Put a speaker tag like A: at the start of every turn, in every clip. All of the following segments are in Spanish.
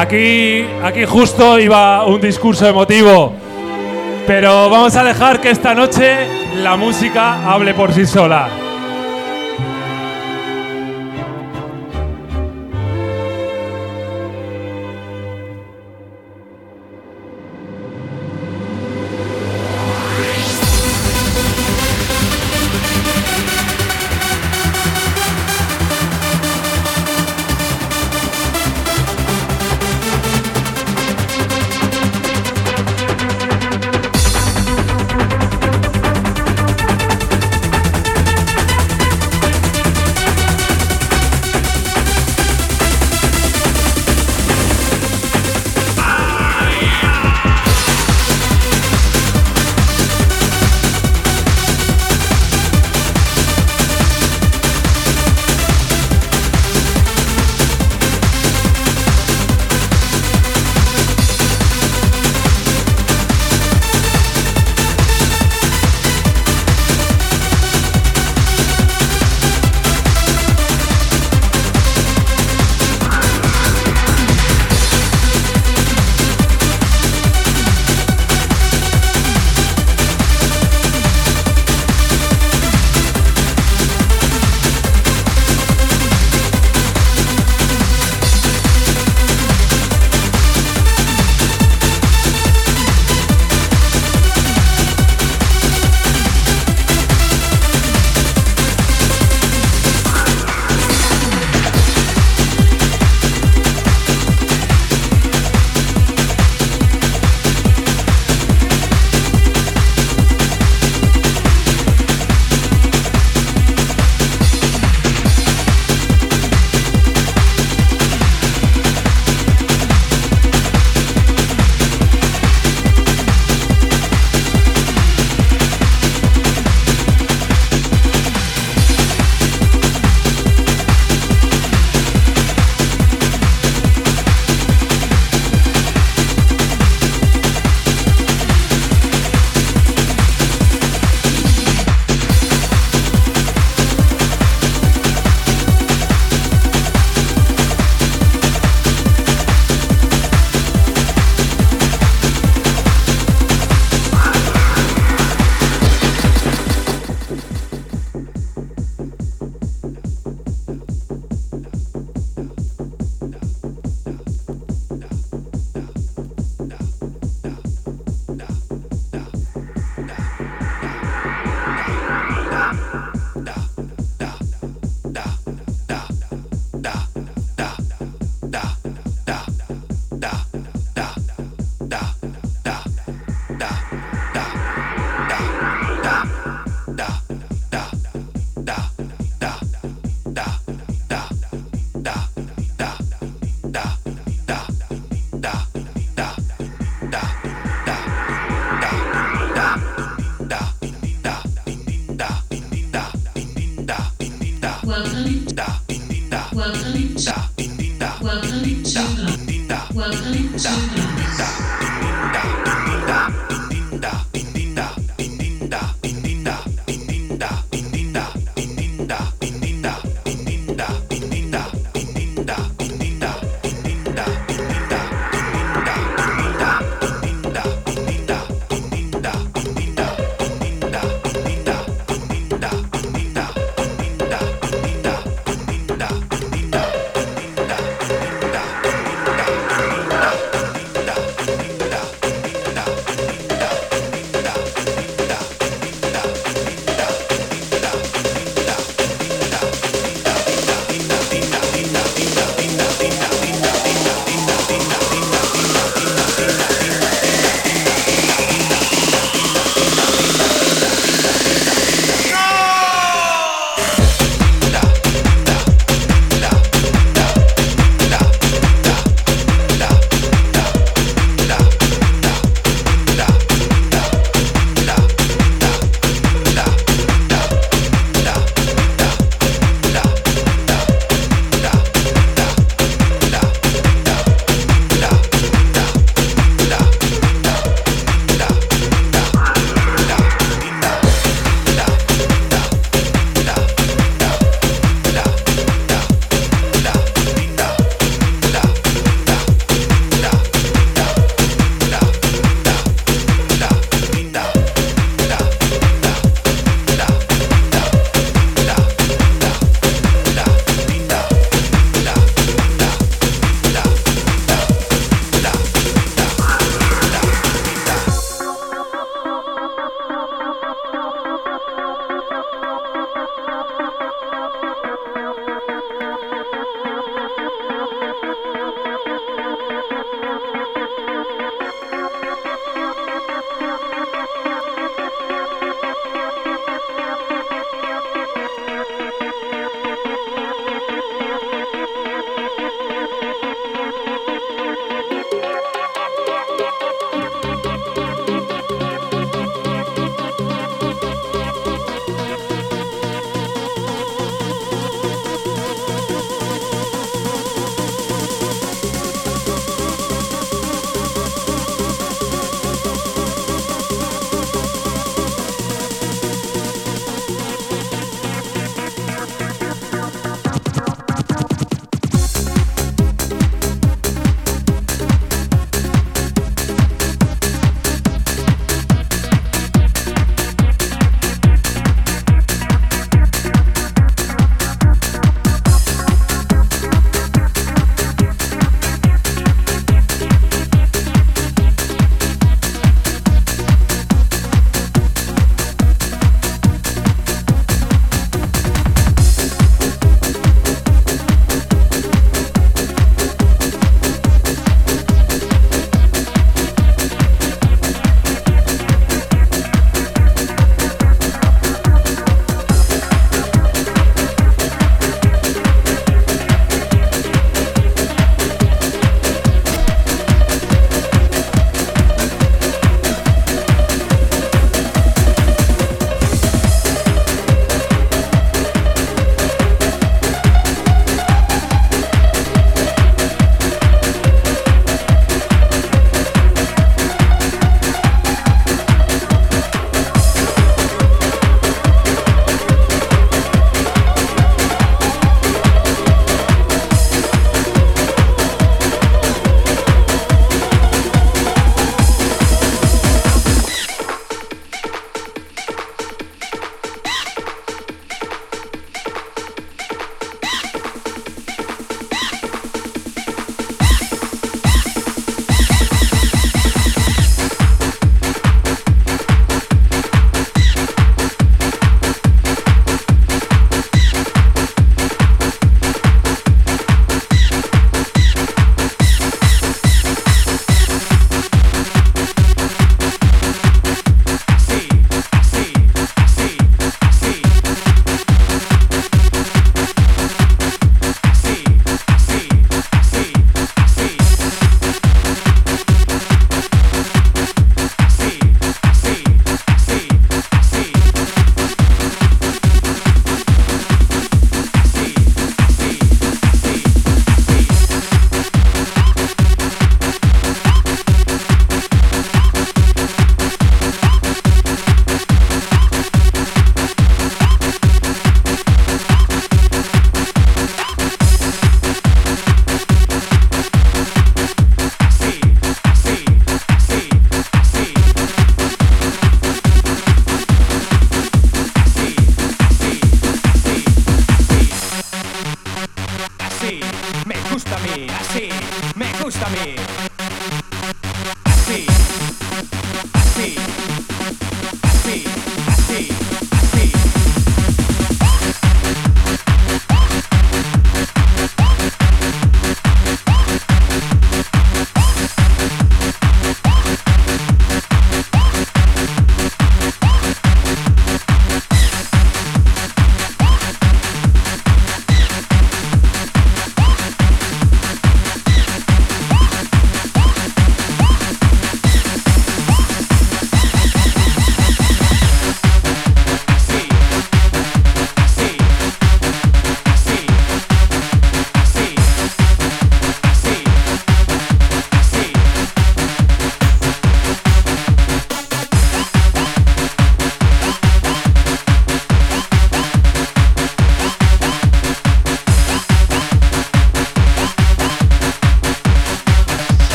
A: Aquí, aquí justo iba un discurso emotivo, pero vamos a dejar que esta noche la música hable por sí sola.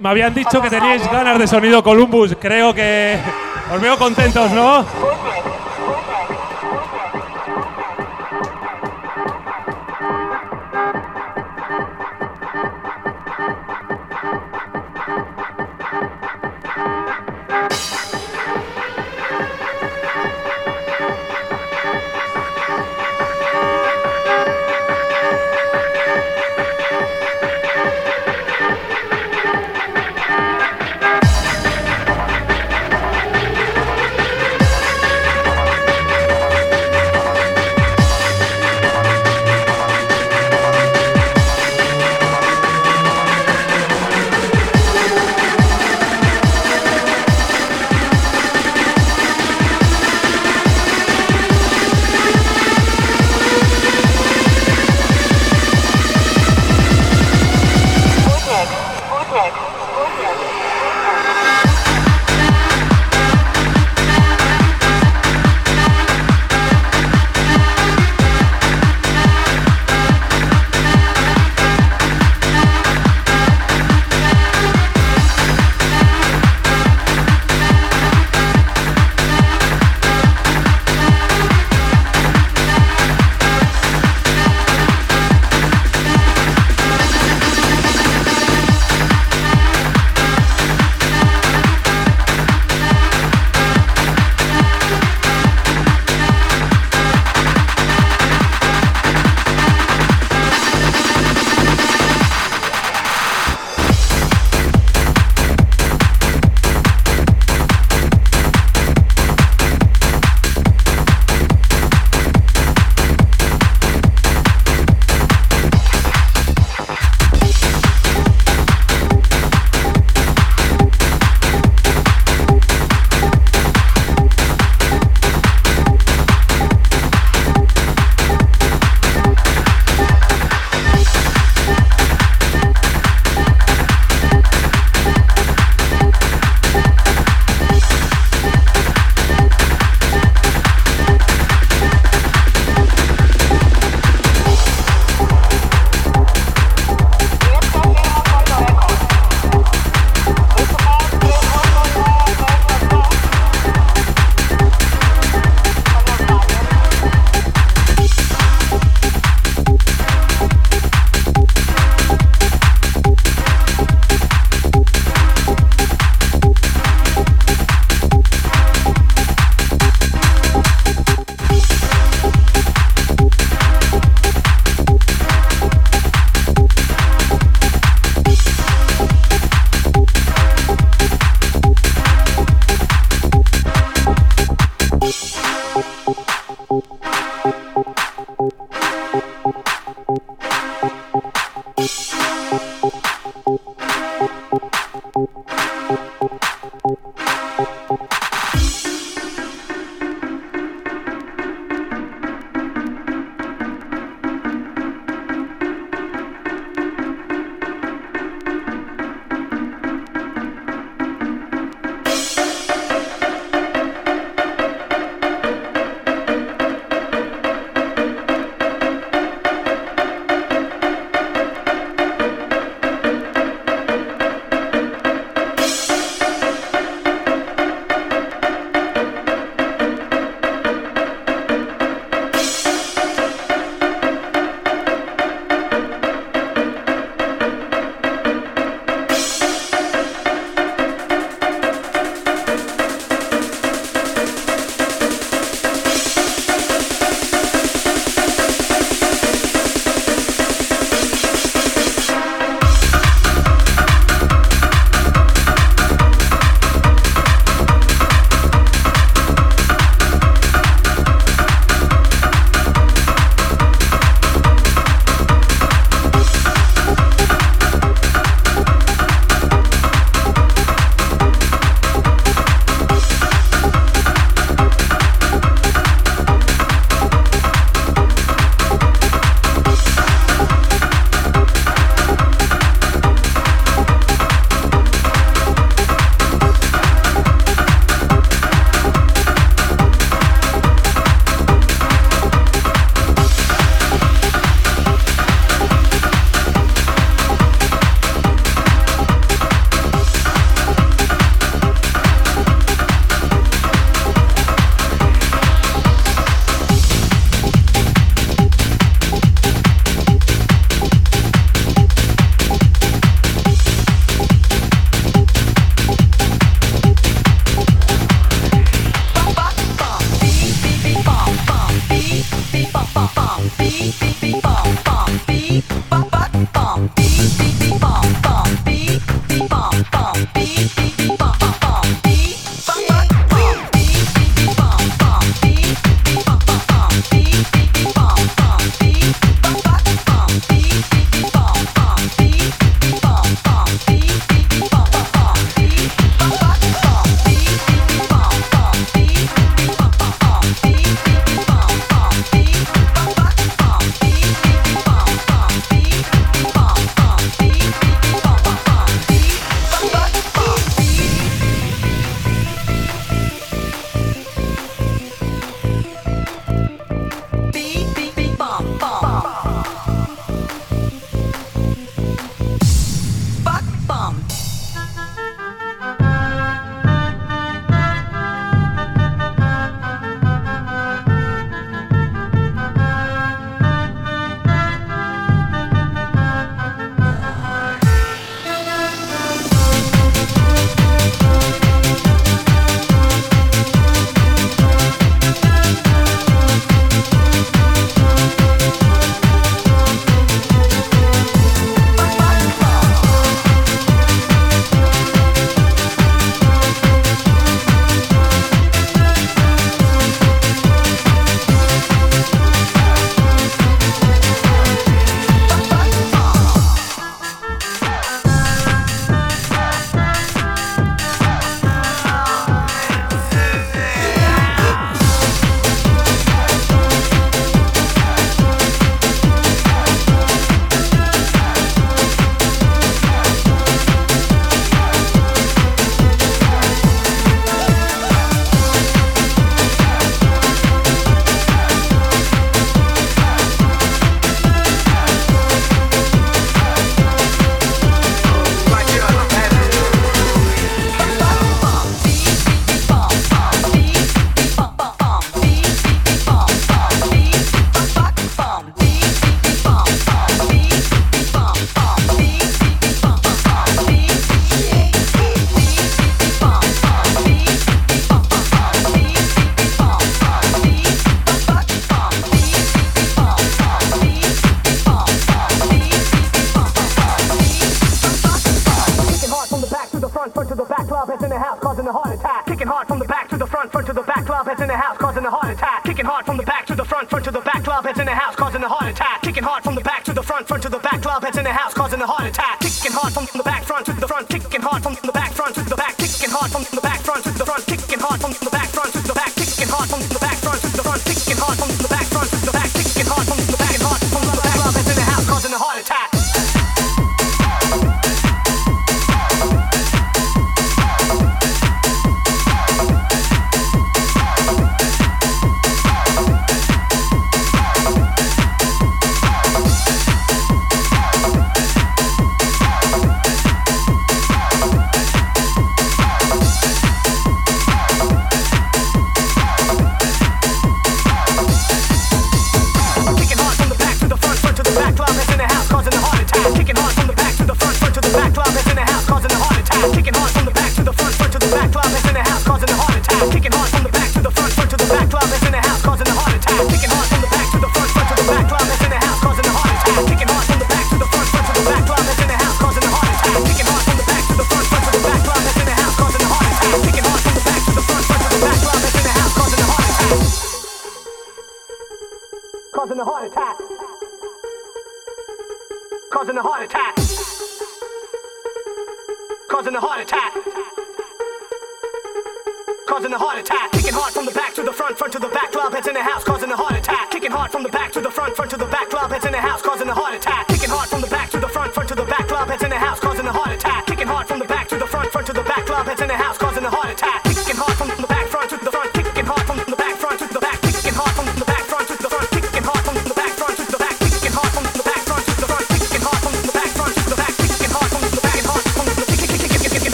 A: Me, habían dicho que teníais ganas de sonido Columbus. Creo que os veo contentos, ¿no?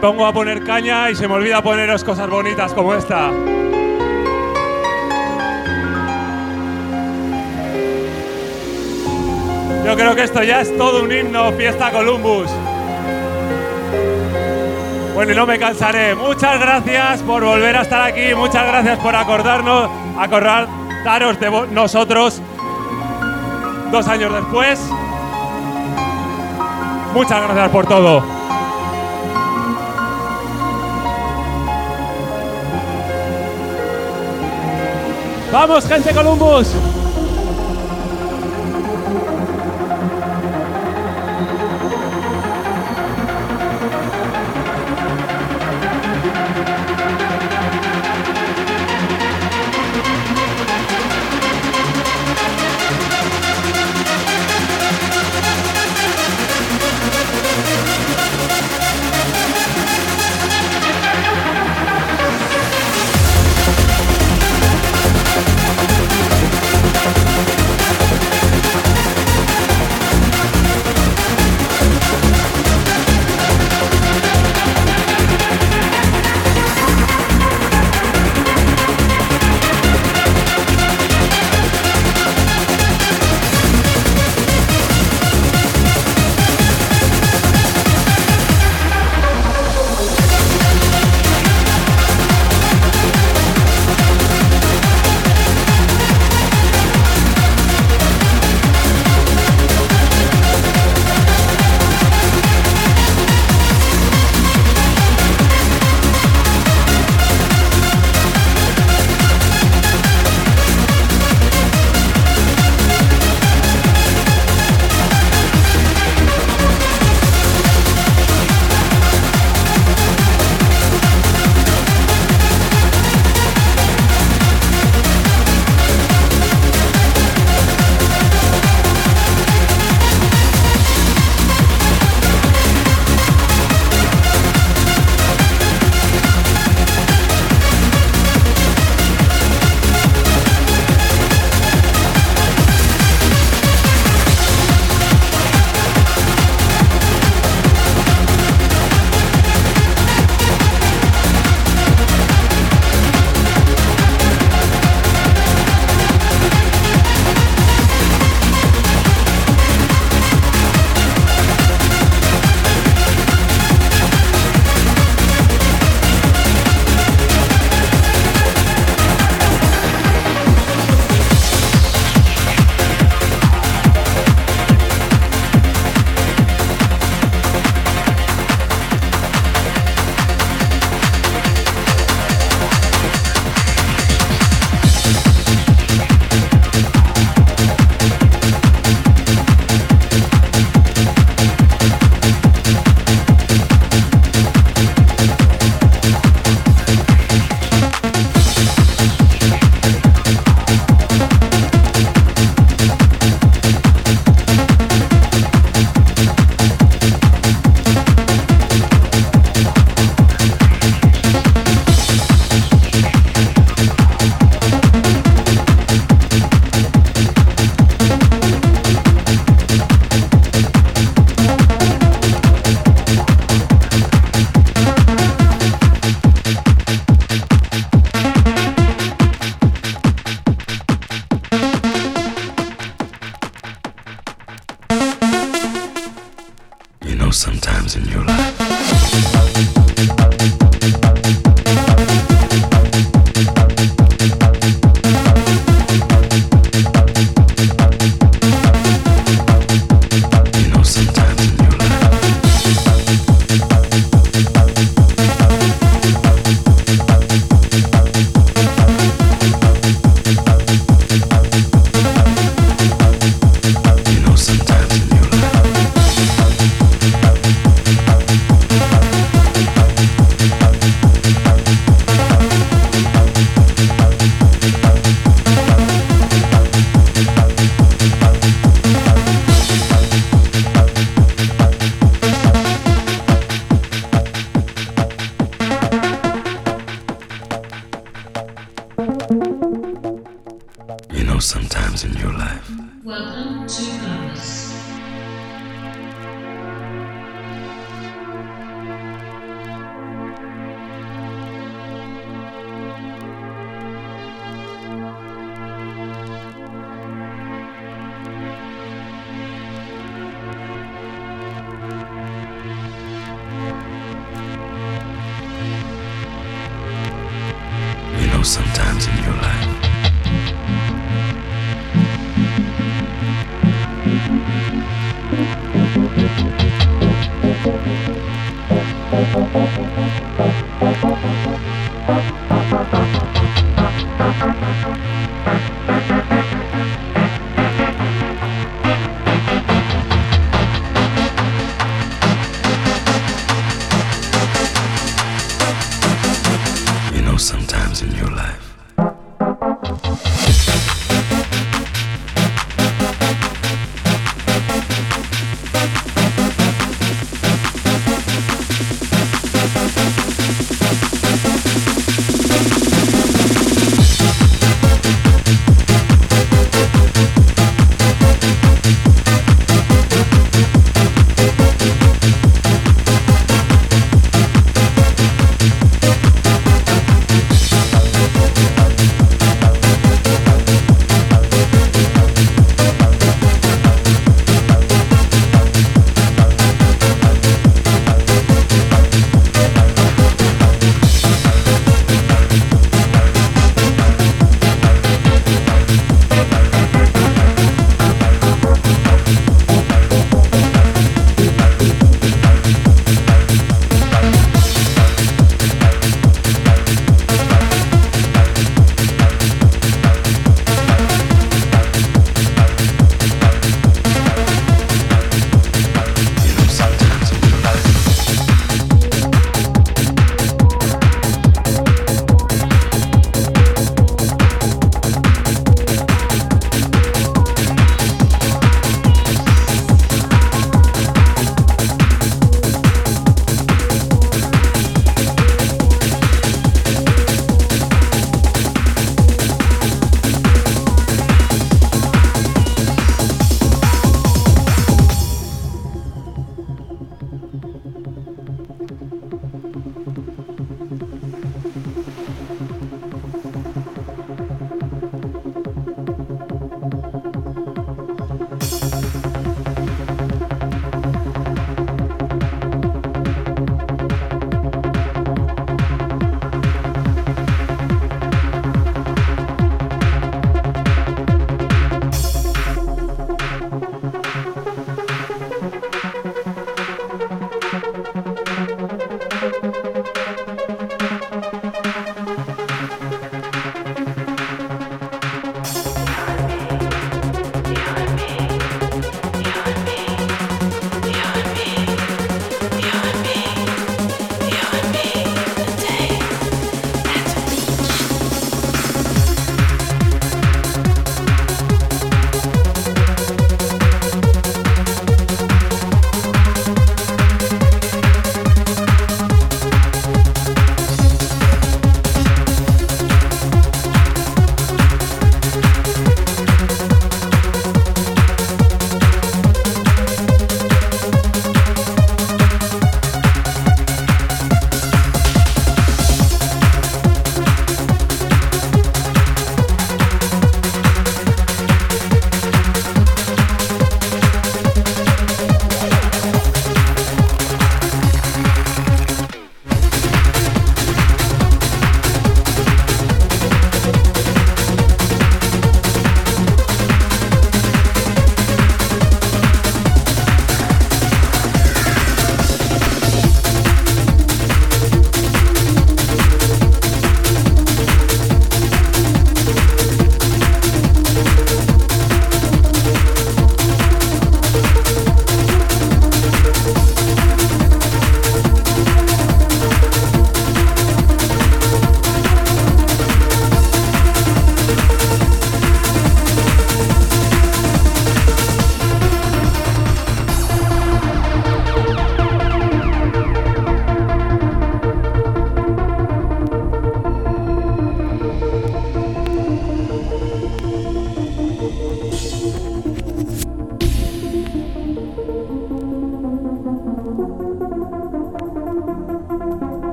A: Pongo a poner caña y se me olvida poneros cosas bonitas como esta. Yo creo que esto ya es todo un himno, fiesta Columbus. Bueno, y no me cansaré. Muchas gracias por volver a estar aquí, muchas gracias por acordarnos, acordaros de nosotros dos años después. Muchas gracias por todo. ¡Vamos, gente Columbus!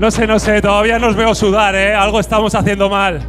B: No sé, no sé, todavía nos veo sudar, ¿eh? Algo estamos haciendo mal.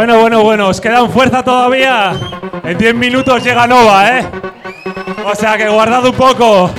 A: Bueno, bueno, bueno, os quedan fuerza todavía. En 10 minutos llega Nova, ¿eh? O sea que guardad un poco.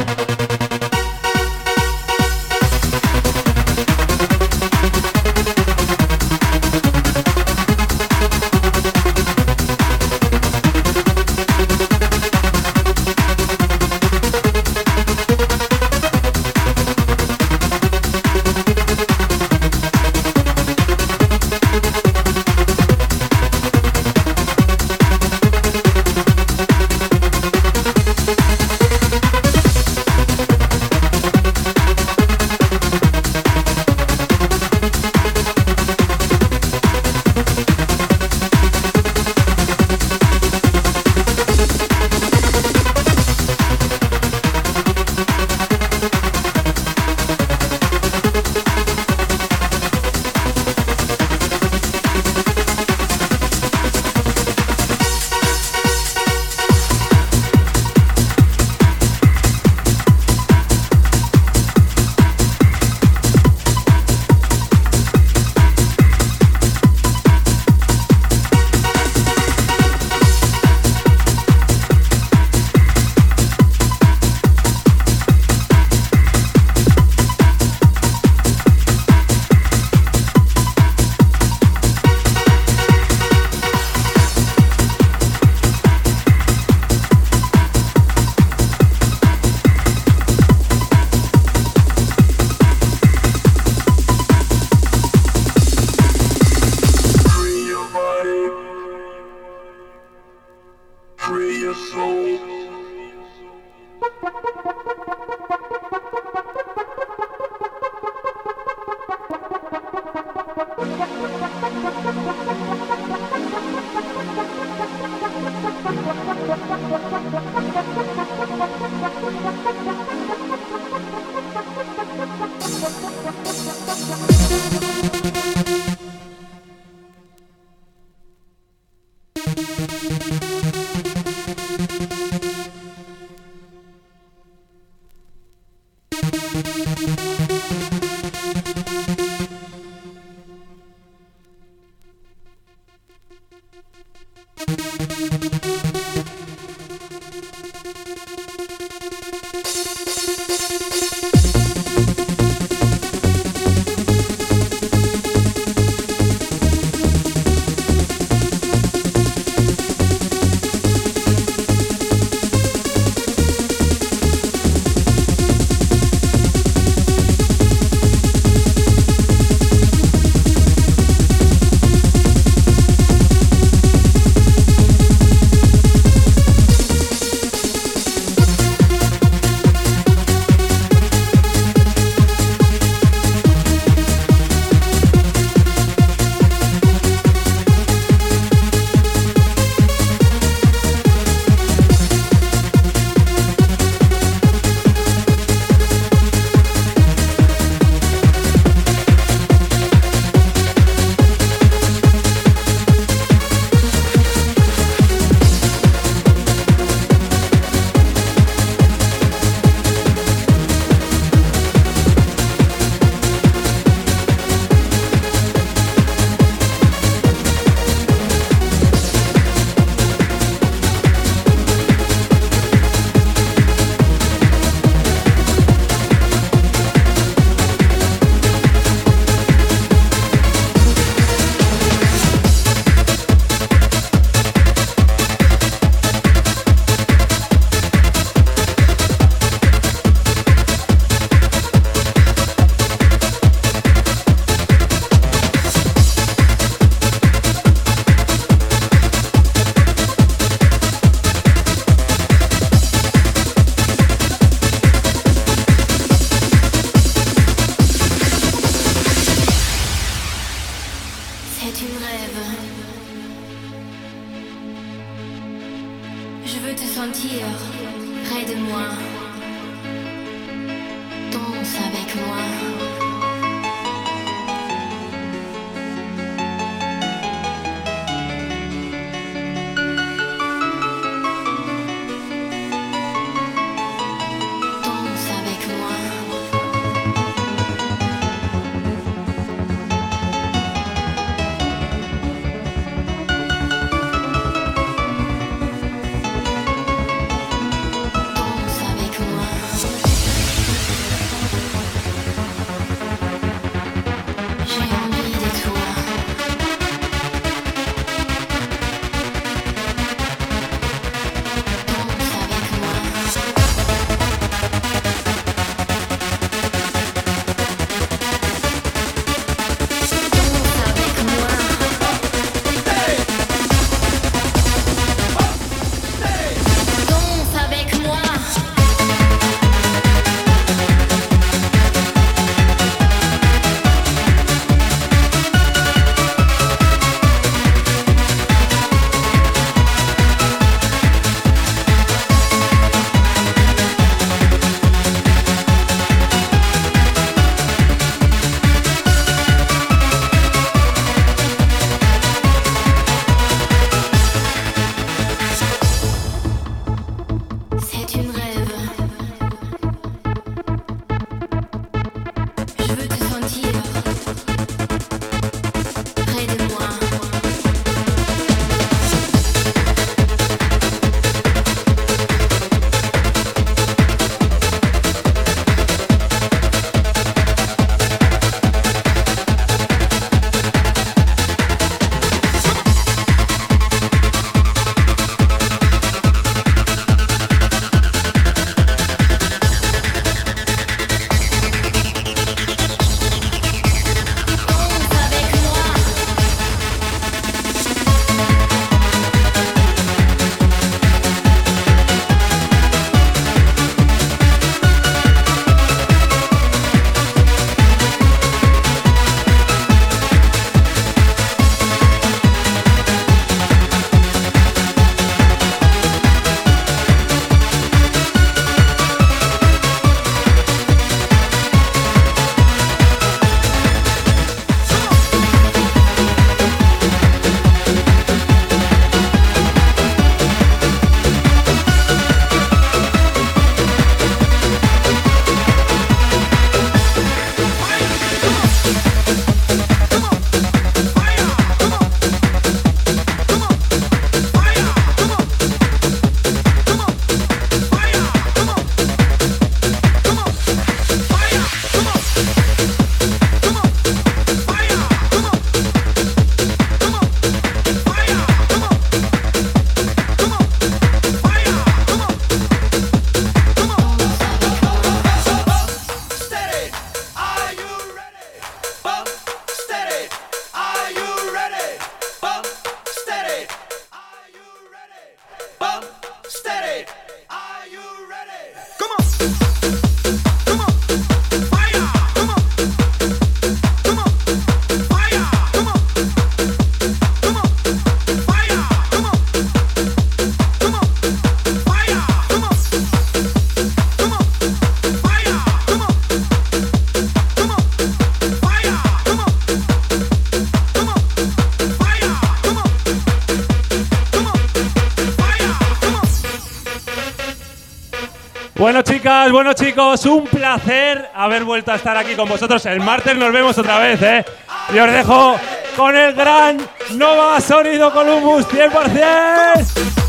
A: Chicos, un placer haber vuelto a estar aquí con vosotros. El martes nos vemos otra vez, ¿eh? Y os dejo con el gran Nova Sonido Columbus 100%.